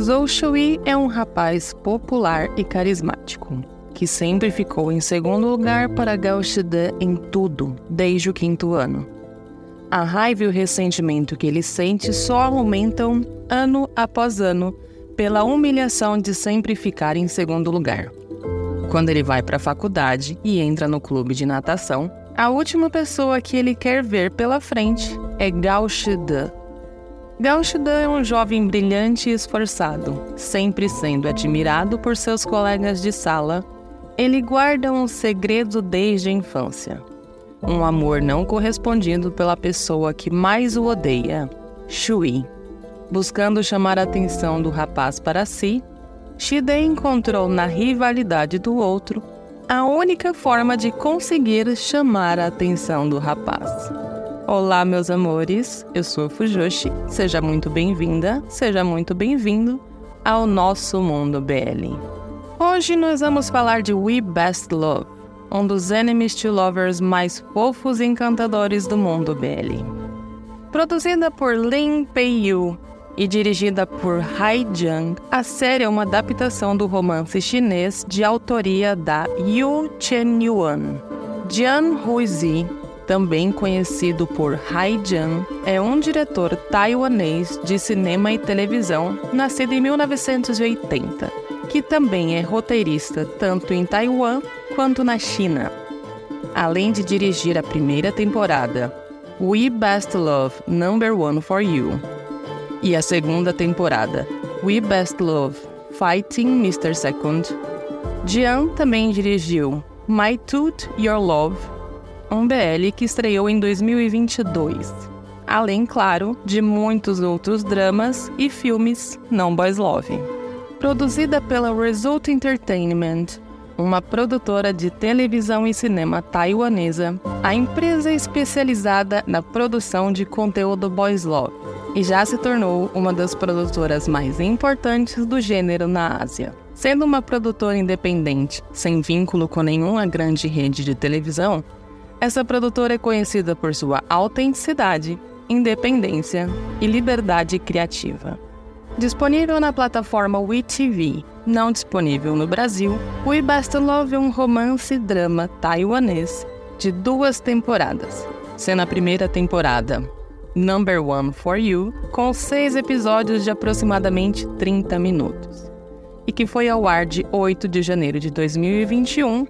Zhou Shui é um rapaz popular e carismático, que sempre ficou em segundo lugar para Gao Shide em tudo, desde o quinto ano. A raiva e o ressentimento que ele sente só aumentam ano após ano pela humilhação de sempre ficar em segundo lugar. Quando ele vai para a faculdade e entra no clube de natação, a última pessoa que ele quer ver pela frente é Gao Shide. Gao Shide é um jovem brilhante e esforçado, sempre sendo admirado por seus colegas de sala. Ele guarda um segredo desde a infância um amor não correspondido pela pessoa que mais o odeia, Shui. Buscando chamar a atenção do rapaz para si, Shide encontrou na rivalidade do outro a única forma de conseguir chamar a atenção do rapaz. Olá, meus amores, eu sou Fujoshi. Seja muito bem-vinda, seja muito bem-vindo ao nosso mundo BL. Hoje nós vamos falar de We Best Love um dos enemies to lovers mais fofos e encantadores do mundo BL. Produzida por Lin Pei-yu e dirigida por Hai Jiang, a série é uma adaptação do romance chinês de autoria da Yu Chen-yuan. Jian Huizi, também conhecido por Hai Jiang, é um diretor taiwanês de cinema e televisão nascido em 1980, que também é roteirista tanto em Taiwan quanto na China. Além de dirigir a primeira temporada, We Best Love Number One for You, e a segunda temporada, We Best Love Fighting Mr. Second, Jian também dirigiu My Tooth Your Love, um BL que estreou em 2022. Além, claro, de muitos outros dramas e filmes não boys love. Produzida pela Result Entertainment, uma produtora de televisão e cinema taiwanesa, a empresa é especializada na produção de conteúdo boys love e já se tornou uma das produtoras mais importantes do gênero na Ásia. Sendo uma produtora independente, sem vínculo com nenhuma grande rede de televisão, essa produtora é conhecida por sua autenticidade, independência e liberdade criativa. Disponível na plataforma WeTV, não disponível no Brasil, We Best Love é um romance-drama taiwanês de duas temporadas, sendo a primeira temporada Number One for You, com seis episódios de aproximadamente 30 minutos, e que foi ao ar de 8 de janeiro de 2021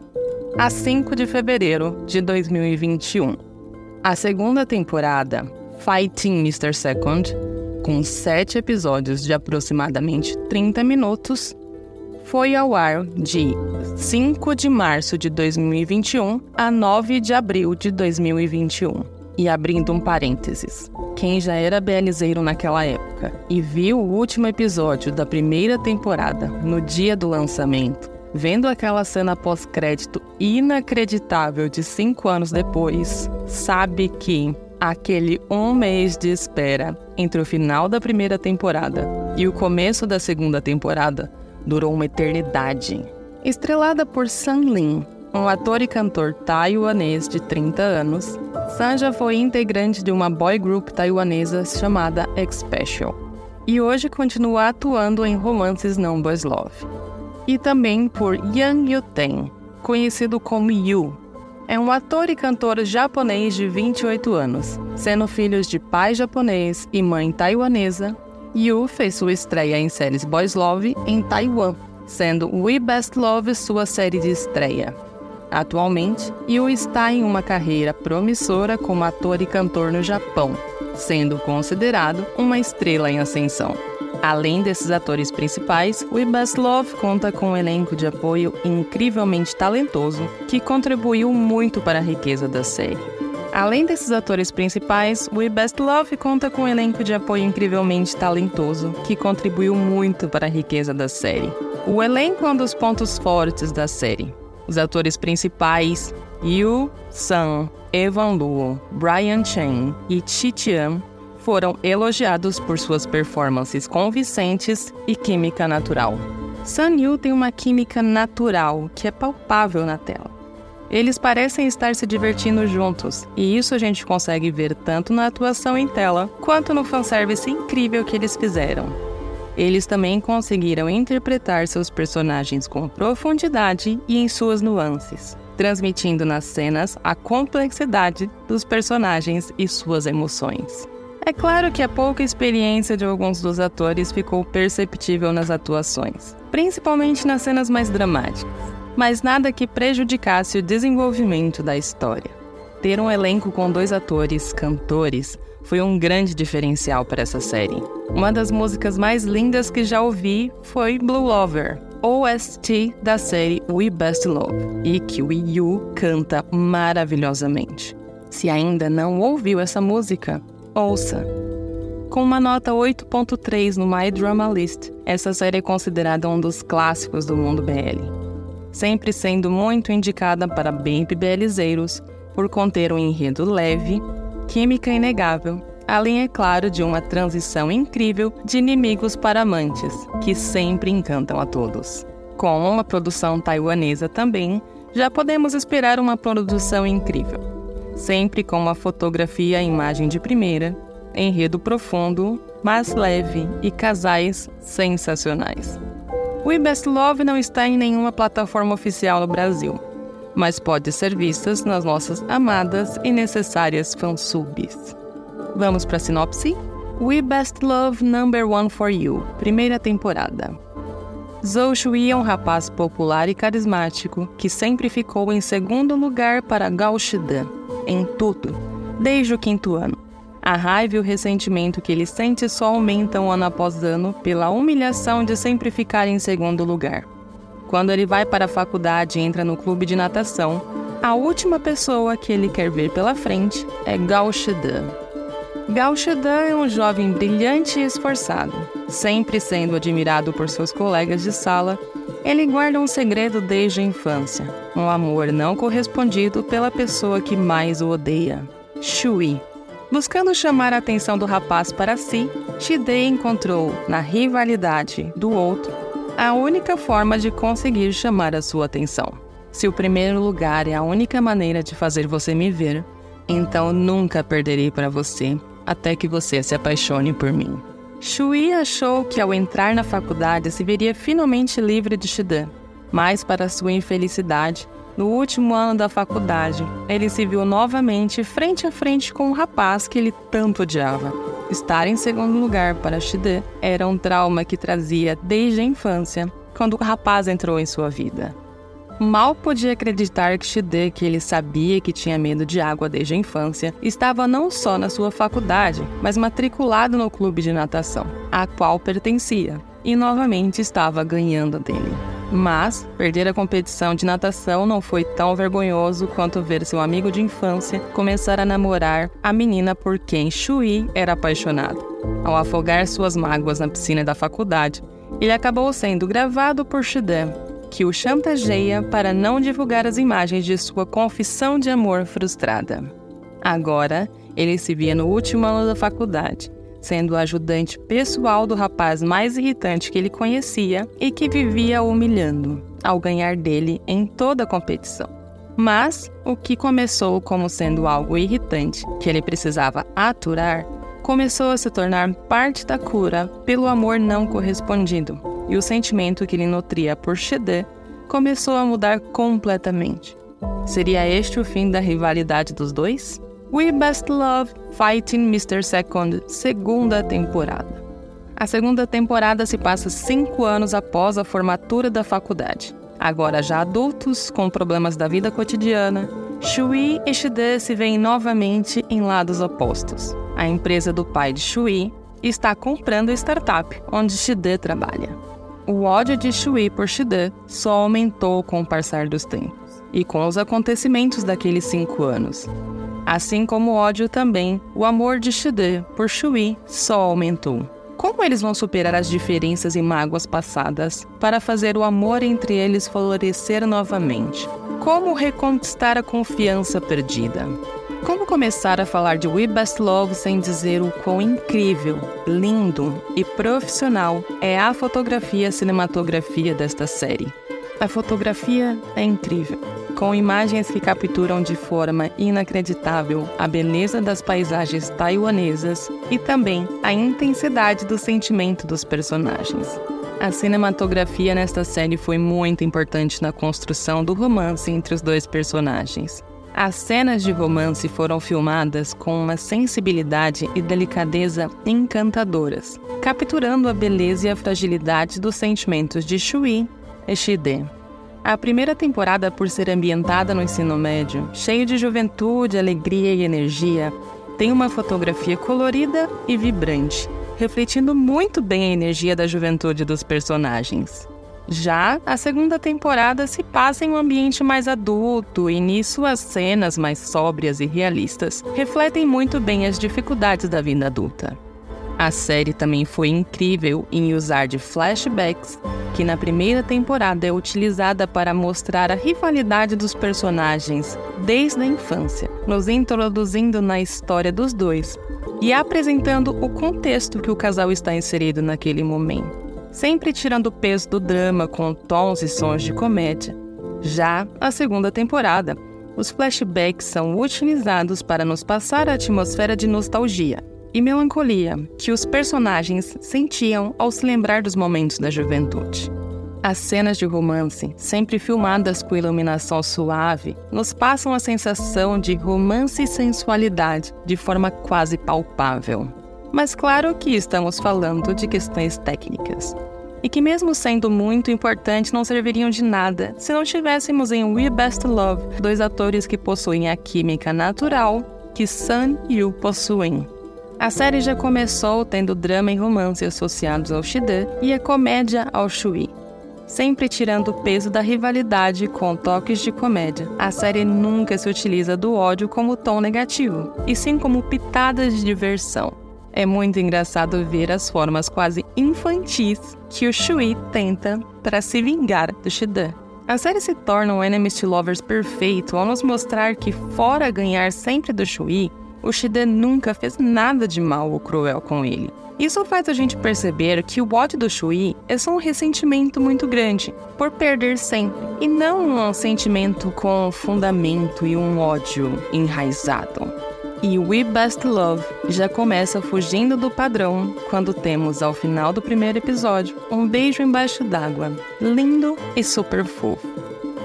a 5 de fevereiro de 2021. A segunda temporada, Fighting Mr. Second, com sete episódios de aproximadamente 30 minutos, foi ao ar de 5 de março de 2021 a 9 de abril de 2021. E abrindo um parênteses, quem já era BLzeiro naquela época e viu o último episódio da primeira temporada no dia do lançamento, vendo aquela cena pós-crédito inacreditável de cinco anos depois, sabe que aquele um mês de espera entre o final da primeira temporada e o começo da segunda temporada durou uma eternidade. Estrelada por San Lin, um ator e cantor taiwanês de 30 anos, Sanja foi integrante de uma boy group taiwanesa chamada X-Special e hoje continua atuando em romances não boys love. E também por Yang Yuten, conhecido como Yu, é um ator e cantor japonês de 28 anos. Sendo filhos de pai japonês e mãe taiwanesa, Yu fez sua estreia em séries Boys Love em Taiwan, sendo We Best Love sua série de estreia. Atualmente, Yu está em uma carreira promissora como ator e cantor no Japão, sendo considerado uma estrela em ascensão. Além desses atores principais, We Best Love conta com um elenco de apoio incrivelmente talentoso que contribuiu muito para a riqueza da série. Além desses atores principais, We Best Love conta com um elenco de apoio incrivelmente talentoso que contribuiu muito para a riqueza da série. O elenco é um dos pontos fortes da série. Os atores principais, Yu Sun, Evan Luo, Brian Chen e Chi Chian foram elogiados por suas performances convincentes e química natural. Sun Yu tem uma química natural que é palpável na tela. Eles parecem estar se divertindo juntos, e isso a gente consegue ver tanto na atuação em tela quanto no fanservice incrível que eles fizeram. eles também conseguiram interpretar seus personagens com profundidade e em suas nuances, transmitindo nas cenas a complexidade dos personagens e suas emoções. É claro que a pouca experiência de alguns dos atores ficou perceptível nas atuações, principalmente nas cenas mais dramáticas, mas nada que prejudicasse o desenvolvimento da história. Ter um elenco com dois atores cantores foi um grande diferencial para essa série. Uma das músicas mais lindas que já ouvi foi Blue Lover, OST da série We Best Love, e que o Yu canta maravilhosamente. Se ainda não ouviu essa música, ouça. Com uma nota 8.3 no My Drama List, essa série é considerada um dos clássicos do mundo BL, sempre sendo muito indicada para bem BLzeiros por conter um enredo leve, química inegável, além, é claro, de uma transição incrível de inimigos para amantes, que sempre encantam a todos. Com uma produção taiwanesa também, já podemos esperar uma produção incrível. Sempre com uma fotografia e imagem de primeira, enredo profundo, mas leve e casais sensacionais. O Best Love não está em nenhuma plataforma oficial no Brasil, mas pode ser vistas nas nossas amadas e necessárias fansubs. Vamos para a sinopse? We Best Love Number One for You, primeira temporada. Zhou Shui é um rapaz popular e carismático que sempre ficou em segundo lugar para Gao Shidan, em tudo, desde o quinto ano. A raiva e o ressentimento que ele sente só aumentam ano após ano pela humilhação de sempre ficar em segundo lugar. Quando ele vai para a faculdade e entra no clube de natação, a última pessoa que ele quer ver pela frente é Gao Shidan é um jovem brilhante e esforçado. Sempre sendo admirado por seus colegas de sala, ele guarda um segredo desde a infância: um amor não correspondido pela pessoa que mais o odeia, Shui. Buscando chamar a atenção do rapaz para si, Shide encontrou, na rivalidade do outro, a única forma de conseguir chamar a sua atenção. Se o primeiro lugar é a única maneira de fazer você me ver, então nunca perderei para você até que você se apaixone por mim. Shui achou que ao entrar na faculdade se veria finalmente livre de Shidan, mas para sua infelicidade, no último ano da faculdade, ele se viu novamente frente a frente com um rapaz que ele tanto odiava. Estar em segundo lugar para Shide era um trauma que trazia desde a infância, quando o rapaz entrou em sua vida. Mal podia acreditar que Shide, que ele sabia que tinha medo de água desde a infância, estava não só na sua faculdade, mas matriculado no clube de natação, a qual pertencia, e novamente estava ganhando dele. Mas perder a competição de natação não foi tão vergonhoso quanto ver seu amigo de infância começar a namorar a menina por quem Shui era apaixonado. Ao afogar suas mágoas na piscina da faculdade, ele acabou sendo gravado por Shidan, que o chantageia para não divulgar as imagens de sua confissão de amor frustrada. Agora, ele se via no último ano da faculdade sendo o ajudante pessoal do rapaz mais irritante que ele conhecia e que vivia humilhando, ao ganhar dele em toda a competição. Mas o que começou como sendo algo irritante que ele precisava aturar, começou a se tornar parte da cura pelo amor não correspondido, e o sentimento que ele nutria por Shede começou a mudar completamente. Seria este o fim da rivalidade dos dois? We Best Love Fighting Mr. Second, segunda temporada. A segunda temporada se passa cinco anos após a formatura da faculdade. Agora já adultos, com problemas da vida cotidiana, Shui e Shide se veem novamente em lados opostos. A empresa do pai de Shui está comprando a startup onde Shide trabalha. O ódio de Shui por Shide só aumentou com o passar dos tempos e com os acontecimentos daqueles cinco anos. Assim como o ódio também, o amor de Shide por Shui só aumentou. Como eles vão superar as diferenças e mágoas passadas para fazer o amor entre eles florescer novamente? Como reconquistar a confiança perdida? Como começar a falar de We Best Love sem dizer o quão incrível, lindo e profissional é a fotografia cinematografia desta série? A fotografia é incrível, com imagens que capturam de forma inacreditável a beleza das paisagens taiwanesas e também a intensidade do sentimento dos personagens. A cinematografia nesta série foi muito importante na construção do romance entre os dois personagens. As cenas de romance foram filmadas com uma sensibilidade e delicadeza encantadoras, capturando a beleza e a fragilidade dos sentimentos de Shui e Shide. A primeira temporada, por ser ambientada no ensino médio, cheio de juventude, alegria e energia, tem uma fotografia colorida e vibrante, refletindo muito bem a energia da juventude dos personagens. Já a segunda temporada se passa em um ambiente mais adulto e nisso as cenas mais sóbrias e realistas refletem muito bem as dificuldades da vida adulta. A série também foi incrível em usar de flashbacks, que na primeira temporada é utilizada para mostrar a rivalidade dos personagens desde a infância, nos introduzindo na história dos dois e apresentando o contexto que o casal está inserido naquele momento, sempre tirando o peso do drama com tons e sons de comédia. Já a segunda temporada, os flashbacks são utilizados para nos passar a atmosfera de nostalgia e melancolia que os personagens sentiam ao se lembrar dos momentos da juventude. As cenas de romance, sempre filmadas com iluminação suave, nos passam a sensação de romance e sensualidade de forma quase palpável. Mas claro que estamos falando de questões técnicas. E que, mesmo sendo muito importantes, não serviriam de nada se não tivéssemos em We Best Love dois atores que possuem a química natural que Sun e Yu possuem. A série já começou tendo drama e romance associados ao Shide e a comédia ao Shui sempre tirando o peso da rivalidade com toques de comédia. A série nunca se utiliza do ódio como tom negativo, e sim como pitadas de diversão. É muito engraçado ver as formas quase infantis que o Shui tenta para se vingar do Shidan. A série se torna um Enemies to Lovers perfeito ao nos mostrar que, fora ganhar sempre do Shui, o Shide nunca fez nada de mal ou cruel com ele. Isso faz a gente perceber que o ódio do Shui é só um ressentimento muito grande por perder sempre, e não um sentimento com fundamento e um ódio enraizado. E We Best Love já começa fugindo do padrão quando temos, ao final do primeiro episódio, um beijo embaixo d'água, lindo e super fofo.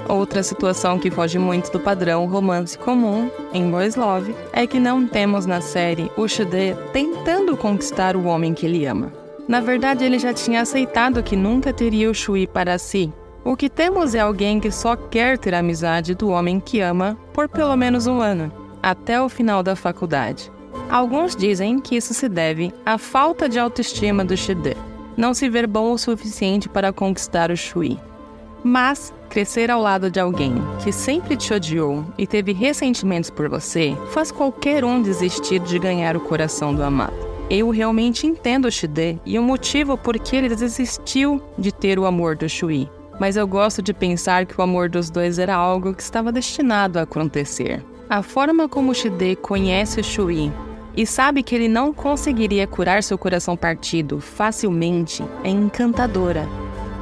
Outra situação que foge muito do padrão romance comum em Boys Love é que não temos na série o Shude tentando conquistar o homem que ele ama. Na verdade, ele já tinha aceitado que nunca teria o Shui para si. O que temos é alguém que só quer ter a amizade do homem que ama por pelo menos um ano, até o final da faculdade. Alguns dizem que isso se deve à falta de autoestima do Shide, não se ver bom o suficiente para conquistar o Shui. Mas crescer ao lado de alguém que sempre te odiou e teve ressentimentos por você faz qualquer um desistir de ganhar o coração do amado. Eu realmente entendo o Shide e o motivo por que ele desistiu de ter o amor do Shui. Mas eu gosto de pensar que o amor dos dois era algo que estava destinado a acontecer. A forma como Shide conhece Shui e sabe que ele não conseguiria curar seu coração partido facilmente é encantadora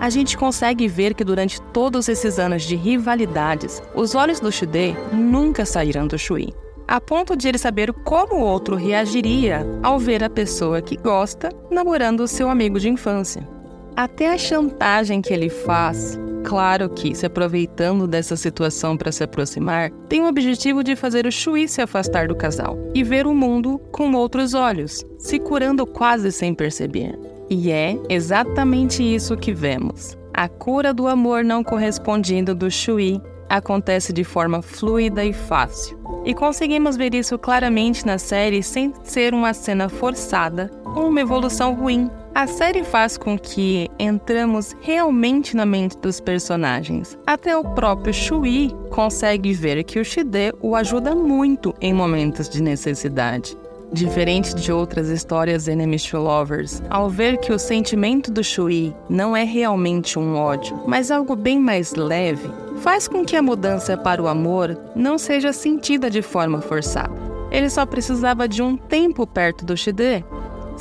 a gente consegue ver que durante todos esses anos de rivalidades, os olhos do Shide nunca saíram do Shui, a ponto de ele saber como o outro reagiria ao ver a pessoa que gosta namorando seu amigo de infância. Até a chantagem que ele faz, claro que se aproveitando dessa situação para se aproximar, tem o objetivo de fazer o Shui se afastar do casal e ver o mundo com outros olhos, se curando quase sem perceber. E é exatamente isso que vemos. A cura do amor não correspondido do Shui acontece de forma fluida e fácil. E conseguimos ver isso claramente na série sem ser uma cena forçada ou uma evolução ruim. A série faz com que entramos realmente na mente dos personagens. Até o próprio Shui consegue ver que o Shide o ajuda muito em momentos de necessidade. Diferente de outras histórias enemies to lovers, ao ver que o sentimento do Shui não é realmente um ódio, mas algo bem mais leve, faz com que a mudança para o amor não seja sentida de forma forçada. Ele só precisava de um tempo perto do Shide,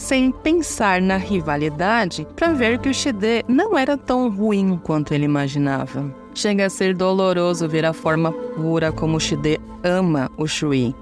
sem pensar na rivalidade, para ver que o Shide não era tão ruim quanto ele imaginava. Chega a ser doloroso ver a forma pura como Shide ama o Shui,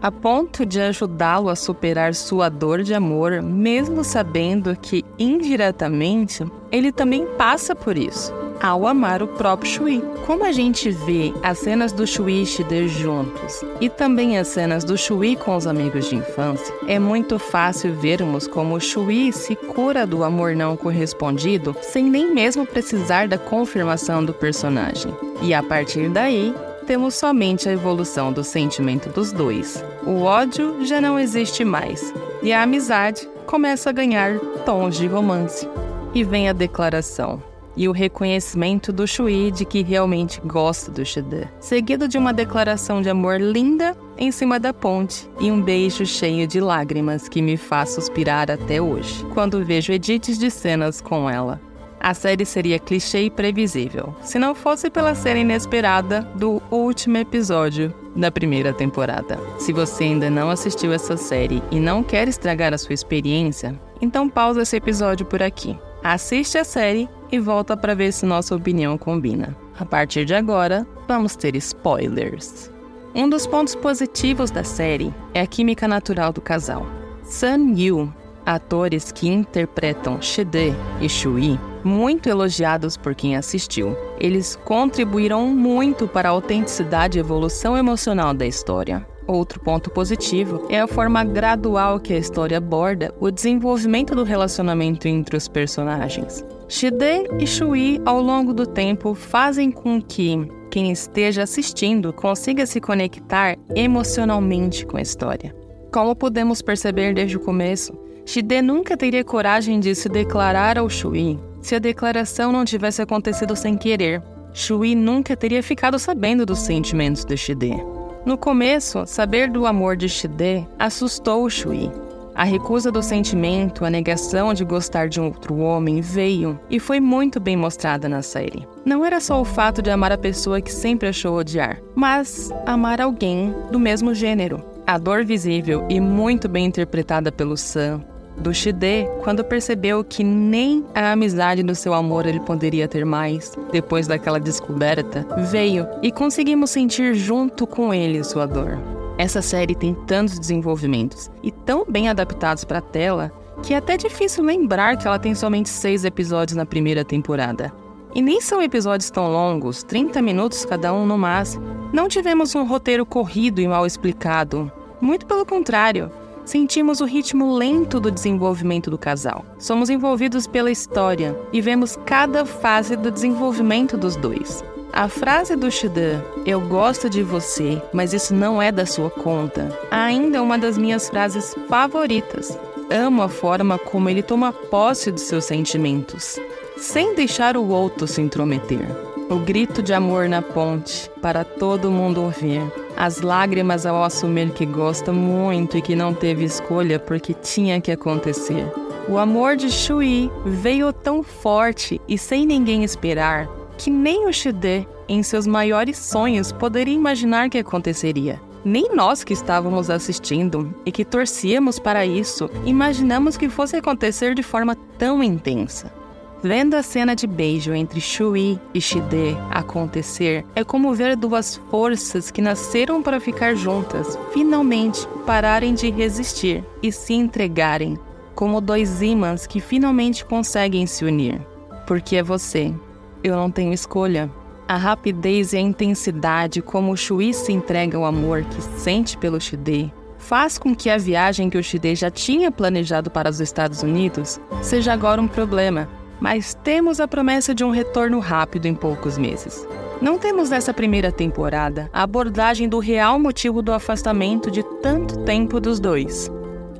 a ponto de ajudá-lo a superar sua dor de amor, mesmo sabendo que, indiretamente, ele também passa por isso ao amar o próprio Shui. Como a gente vê as cenas do Shui e Shide juntos e também as cenas do Shui com os amigos de infância, é muito fácil vermos como o Shui se cura do amor não correspondido sem nem mesmo precisar da confirmação do personagem. E a partir daí, temos somente a evolução do sentimento dos dois. O ódio já não existe mais e a amizade começa a ganhar tons de romance. E vem a declaração e o reconhecimento do Shui de que realmente gosta do Shide, seguido de uma declaração de amor linda em cima da ponte e um beijo cheio de lágrimas que me faz suspirar até hoje, quando vejo edits de cenas com ela. A série seria clichê e previsível, se não fosse pela cena inesperada do último episódio da primeira temporada. Se você ainda não assistiu essa série e não quer estragar a sua experiência, então pausa esse episódio por aqui. Assiste a série e volta para ver se nossa opinião combina. A partir de agora, vamos ter spoilers. Um dos pontos positivos da série é a química natural do casal. Sun Yu, atores que interpretam Shide e Shui, muito elogiados por quem assistiu. Eles contribuíram muito para a autenticidade e evolução emocional da história. Outro ponto positivo é a forma gradual que a história aborda o desenvolvimento do relacionamento entre os personagens. Shide e Shui, ao longo do tempo, fazem com que quem esteja assistindo consiga se conectar emocionalmente com a história. Como podemos perceber desde o começo, Shide nunca teria coragem de se declarar ao Shui se a declaração não tivesse acontecido sem querer. Shui nunca teria ficado sabendo dos sentimentos de Shide. No começo, saber do amor de Shide assustou Shui. A recusa do sentimento, a negação de gostar de um outro homem veio e foi muito bem mostrada na série. Não era só o fato de amar a pessoa que sempre achou odiar, mas amar alguém do mesmo gênero. A dor visível e muito bem interpretada pelo Sam do Shide quando percebeu que nem a amizade do seu amor ele poderia ter mais, depois daquela descoberta, veio e conseguimos sentir junto com ele sua dor. Essa série tem tantos desenvolvimentos e tão bem adaptados para a tela que é até difícil lembrar que ela tem somente seis episódios na primeira temporada. E nem são episódios tão longos, 30 minutos cada um no máximo. Não tivemos um roteiro corrido e mal explicado. Muito pelo contrário, sentimos o ritmo lento do desenvolvimento do casal. Somos envolvidos pela história e vemos cada fase do desenvolvimento dos dois. A frase do Shidan, eu gosto de você, mas isso não é da sua conta, ainda é uma das minhas frases favoritas. Amo a forma como ele toma posse dos seus sentimentos, sem deixar o outro se intrometer. O grito de amor na ponte, para todo mundo ouvir as lágrimas ao assumir que gosta muito e que não teve escolha porque tinha que acontecer. O amor de Shui veio tão forte e sem ninguém esperar que nem o Shide, em seus maiores sonhos, poderia imaginar que aconteceria. Nem nós que estávamos assistindo e que torcíamos para isso, imaginamos que fosse acontecer de forma tão intensa. Vendo a cena de beijo entre Shui e Shide acontecer, é como ver duas forças que nasceram para ficar juntas finalmente pararem de resistir e se entregarem, como dois ímãs que finalmente conseguem se unir. Porque é você. Eu não tenho escolha. A rapidez e a intensidade como o Shui se entrega ao amor que sente pelo Shide faz com que a viagem que o Shide já tinha planejado para os Estados Unidos seja agora um problema mas temos a promessa de um retorno rápido em poucos meses. Não temos nessa primeira temporada a abordagem do real motivo do afastamento de tanto tempo dos dois.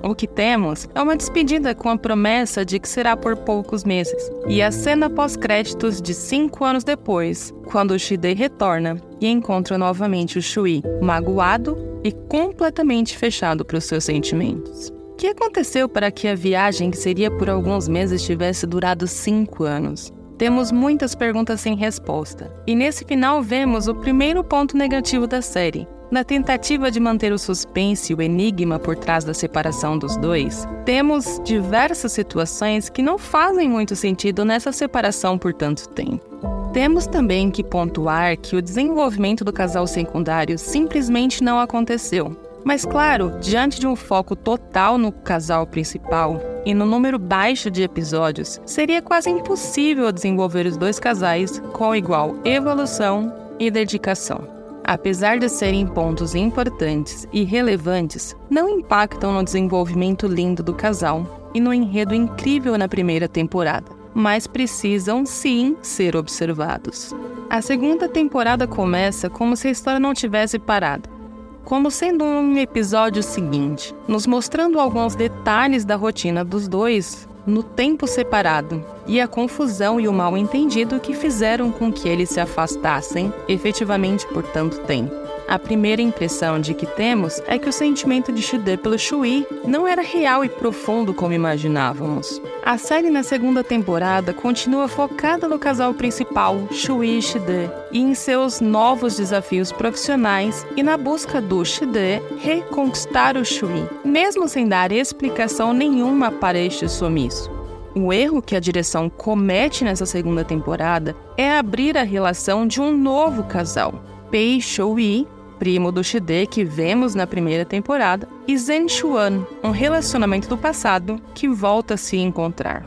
O que temos é uma despedida com a promessa de que será por poucos meses, e a cena pós-créditos de cinco anos depois, quando o Shide retorna e encontra novamente o Shui, magoado e completamente fechado para os seus sentimentos. O que aconteceu para que a viagem, que seria por alguns meses, tivesse durado cinco anos? Temos muitas perguntas sem resposta. E nesse final vemos o primeiro ponto negativo da série. Na tentativa de manter o suspense e o enigma por trás da separação dos dois, temos diversas situações que não fazem muito sentido nessa separação por tanto tempo. Temos também que pontuar que o desenvolvimento do casal secundário simplesmente não aconteceu. Mas, claro, diante de um foco total no casal principal e no número baixo de episódios, seria quase impossível desenvolver os dois casais com igual evolução e dedicação. Apesar de serem pontos importantes e relevantes, não impactam no desenvolvimento lindo do casal e no enredo incrível na primeira temporada mas precisam sim ser observados. A segunda temporada começa como se a história não tivesse parado, como sendo um episódio seguinte, nos mostrando alguns detalhes da rotina dos dois no tempo separado e a confusão e o mal entendido que fizeram com que eles se afastassem efetivamente por tanto tempo. A primeira impressão de que temos é que o sentimento de Shide pelo Shui não era real e profundo como imaginávamos. A série na segunda temporada continua focada no casal principal, Shui e Shide, e em seus novos desafios profissionais e na busca do Shide reconquistar o Shui, mesmo sem dar explicação nenhuma para este sumiço. O erro que a direção comete nessa segunda temporada é abrir a relação de um novo casal, Pei Shou-yi primo do Shide que vemos na primeira temporada, e Zen Chuan, um relacionamento do passado que volta a se encontrar.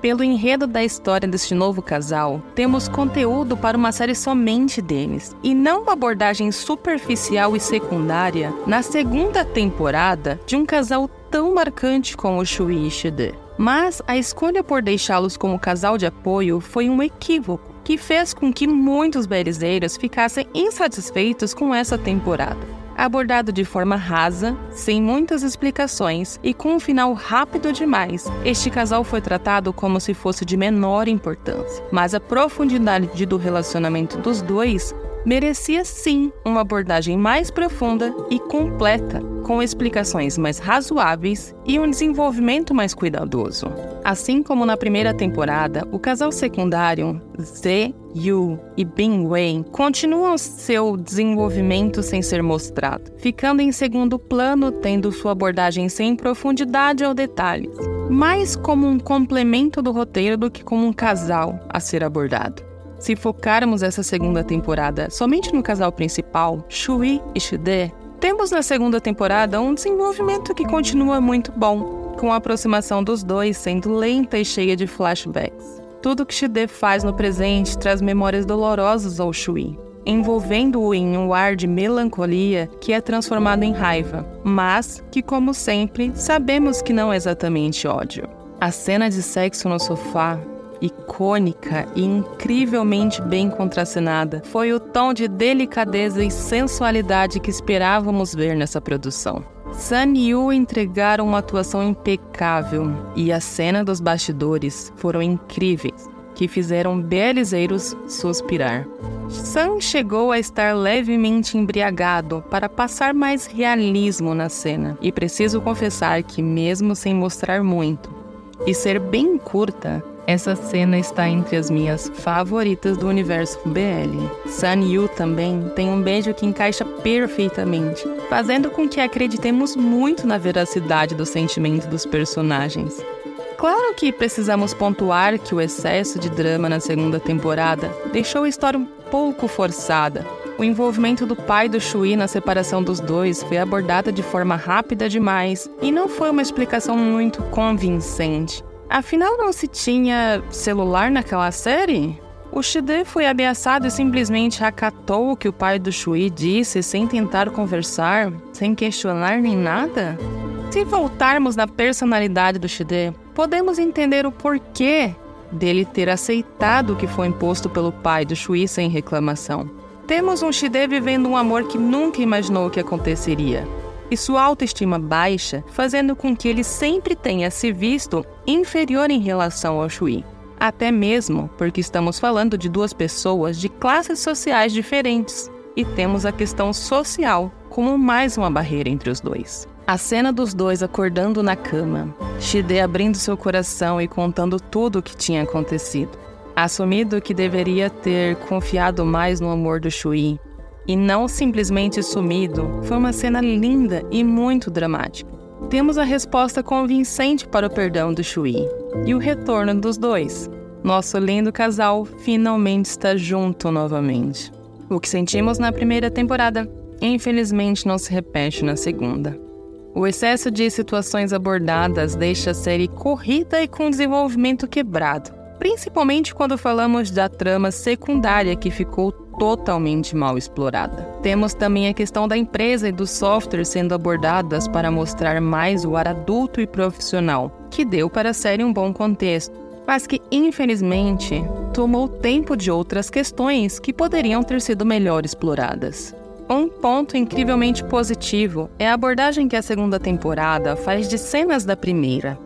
Pelo enredo da história deste novo casal, temos conteúdo para uma série somente deles, e não uma abordagem superficial e secundária na segunda temporada de um casal tão marcante como o Shui e Shide. Mas a escolha por deixá-los como casal de apoio foi um equívoco que fez com que muitos berizeiros ficassem insatisfeitos com essa temporada. Abordado de forma rasa, sem muitas explicações e com um final rápido demais, este casal foi tratado como se fosse de menor importância. Mas a profundidade do relacionamento dos dois merecia sim uma abordagem mais profunda e completa, com explicações mais razoáveis e um desenvolvimento mais cuidadoso. Assim como na primeira temporada, o casal secundário Z, Yu e Bin Wei continuam seu desenvolvimento sem ser mostrado, ficando em segundo plano, tendo sua abordagem sem profundidade ou detalhes, mais como um complemento do roteiro do que como um casal a ser abordado. Se focarmos essa segunda temporada somente no casal principal, Shui e Shide, temos na segunda temporada um desenvolvimento que continua muito bom, com a aproximação dos dois sendo lenta e cheia de flashbacks. Tudo que Shide faz no presente traz memórias dolorosas ao Shui, envolvendo-o em um ar de melancolia que é transformado em raiva, mas que, como sempre, sabemos que não é exatamente ódio. A cena de sexo no sofá icônica e incrivelmente bem contracenada, foi o tom de delicadeza e sensualidade que esperávamos ver nessa produção. Sun e Yu entregaram uma atuação impecável e a cena dos bastidores foram incríveis, que fizeram belizeiros suspirar. Sun chegou a estar levemente embriagado para passar mais realismo na cena, e preciso confessar que, mesmo sem mostrar muito e ser bem curta, essa cena está entre as minhas favoritas do universo BL. Sun Yu também tem um beijo que encaixa perfeitamente, fazendo com que acreditemos muito na veracidade do sentimento dos personagens. Claro que precisamos pontuar que o excesso de drama na segunda temporada deixou a história um pouco forçada. O envolvimento do pai do Shui na separação dos dois foi abordada de forma rápida demais e não foi uma explicação muito convincente. Afinal, não se tinha celular naquela série? O Shide foi ameaçado e simplesmente acatou o que o pai do Shui disse sem tentar conversar, sem questionar nem nada? Se voltarmos na personalidade do Shide, podemos entender o porquê dele ter aceitado o que foi imposto pelo pai do Shui sem reclamação. Temos um Shide vivendo um amor que nunca imaginou que aconteceria e sua autoestima baixa, fazendo com que ele sempre tenha se visto inferior em relação ao Shui. Até mesmo porque estamos falando de duas pessoas de classes sociais diferentes e temos a questão social como mais uma barreira entre os dois. A cena dos dois acordando na cama, Shide abrindo seu coração e contando tudo o que tinha acontecido. Assumido que deveria ter confiado mais no amor do Shui, e não simplesmente sumido, foi uma cena linda e muito dramática. Temos a resposta convincente para o perdão do Shui e o retorno dos dois. Nosso lindo casal finalmente está junto novamente. O que sentimos na primeira temporada, infelizmente, não se repete na segunda. O excesso de situações abordadas deixa a série corrida e com desenvolvimento quebrado, principalmente quando falamos da trama secundária que ficou totalmente mal explorada. Temos também a questão da empresa e do software sendo abordadas para mostrar mais o ar adulto e profissional, que deu para a série um bom contexto, mas que infelizmente tomou tempo de outras questões que poderiam ter sido melhor exploradas. Um ponto incrivelmente positivo é a abordagem que a segunda temporada faz de cenas da primeira,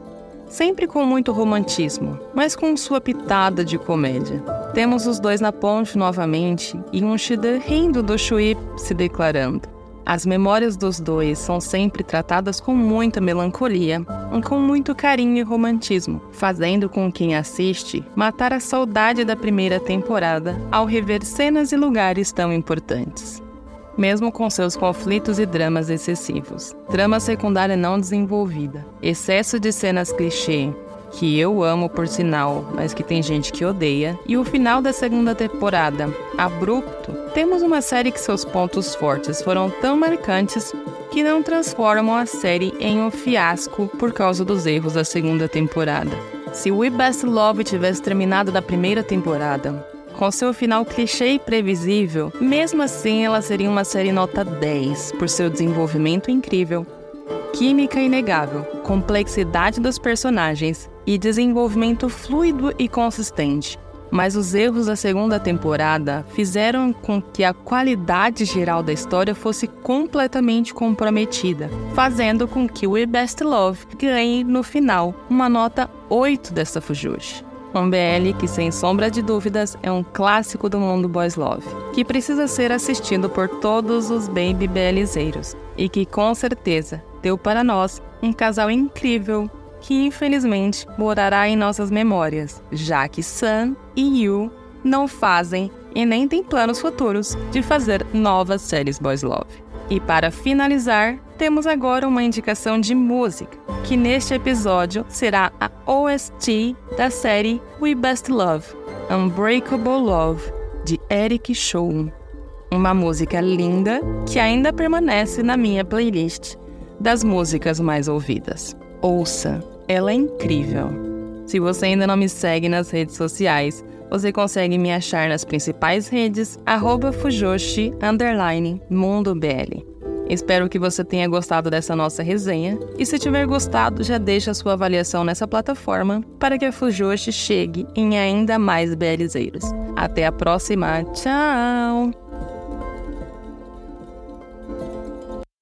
sempre com muito romantismo, mas com sua pitada de comédia. Temos os dois na ponte novamente e um Shida rindo do Shui se declarando. As memórias dos dois são sempre tratadas com muita melancolia e com muito carinho e romantismo, fazendo com quem assiste matar a saudade da primeira temporada ao rever cenas e lugares tão importantes mesmo com seus conflitos e dramas excessivos. Trama secundária não desenvolvida, excesso de cenas clichê, que eu amo por sinal, mas que tem gente que odeia, e o final da segunda temporada, abrupto, temos uma série que seus pontos fortes foram tão marcantes que não transformam a série em um fiasco por causa dos erros da segunda temporada. Se We Best Love tivesse terminado da primeira temporada, com seu final clichê e previsível, mesmo assim ela seria uma série nota 10 por seu desenvolvimento incrível, química inegável, complexidade dos personagens e desenvolvimento fluido e consistente. Mas os erros da segunda temporada fizeram com que a qualidade geral da história fosse completamente comprometida, fazendo com que We Best Love ganhe no final uma nota 8 dessa Fujoshi. Um BL que, sem sombra de dúvidas, é um clássico do mundo boys love, que precisa ser assistido por todos os baby BLzeiros e que, com certeza, deu para nós um casal incrível que, infelizmente, morará em nossas memórias, já que Sun e Yu não fazem e nem têm planos futuros de fazer novas séries boys love. E para finalizar, temos agora uma indicação de música, que neste episódio será a OST da série We Best Love, Unbreakable Love, de Eric Show. Uma música linda que ainda permanece na minha playlist das músicas mais ouvidas. Ouça, ela é incrível. Se você ainda não me segue nas redes sociais, você consegue me achar nas principais redes, arroba Fujoshi, underline, Mundo BL. Espero que você tenha gostado dessa nossa resenha e se tiver gostado, já deixa sua avaliação nessa plataforma para que a Fujoshi chegue em ainda mais BLzeiros. Até a próxima, tchau!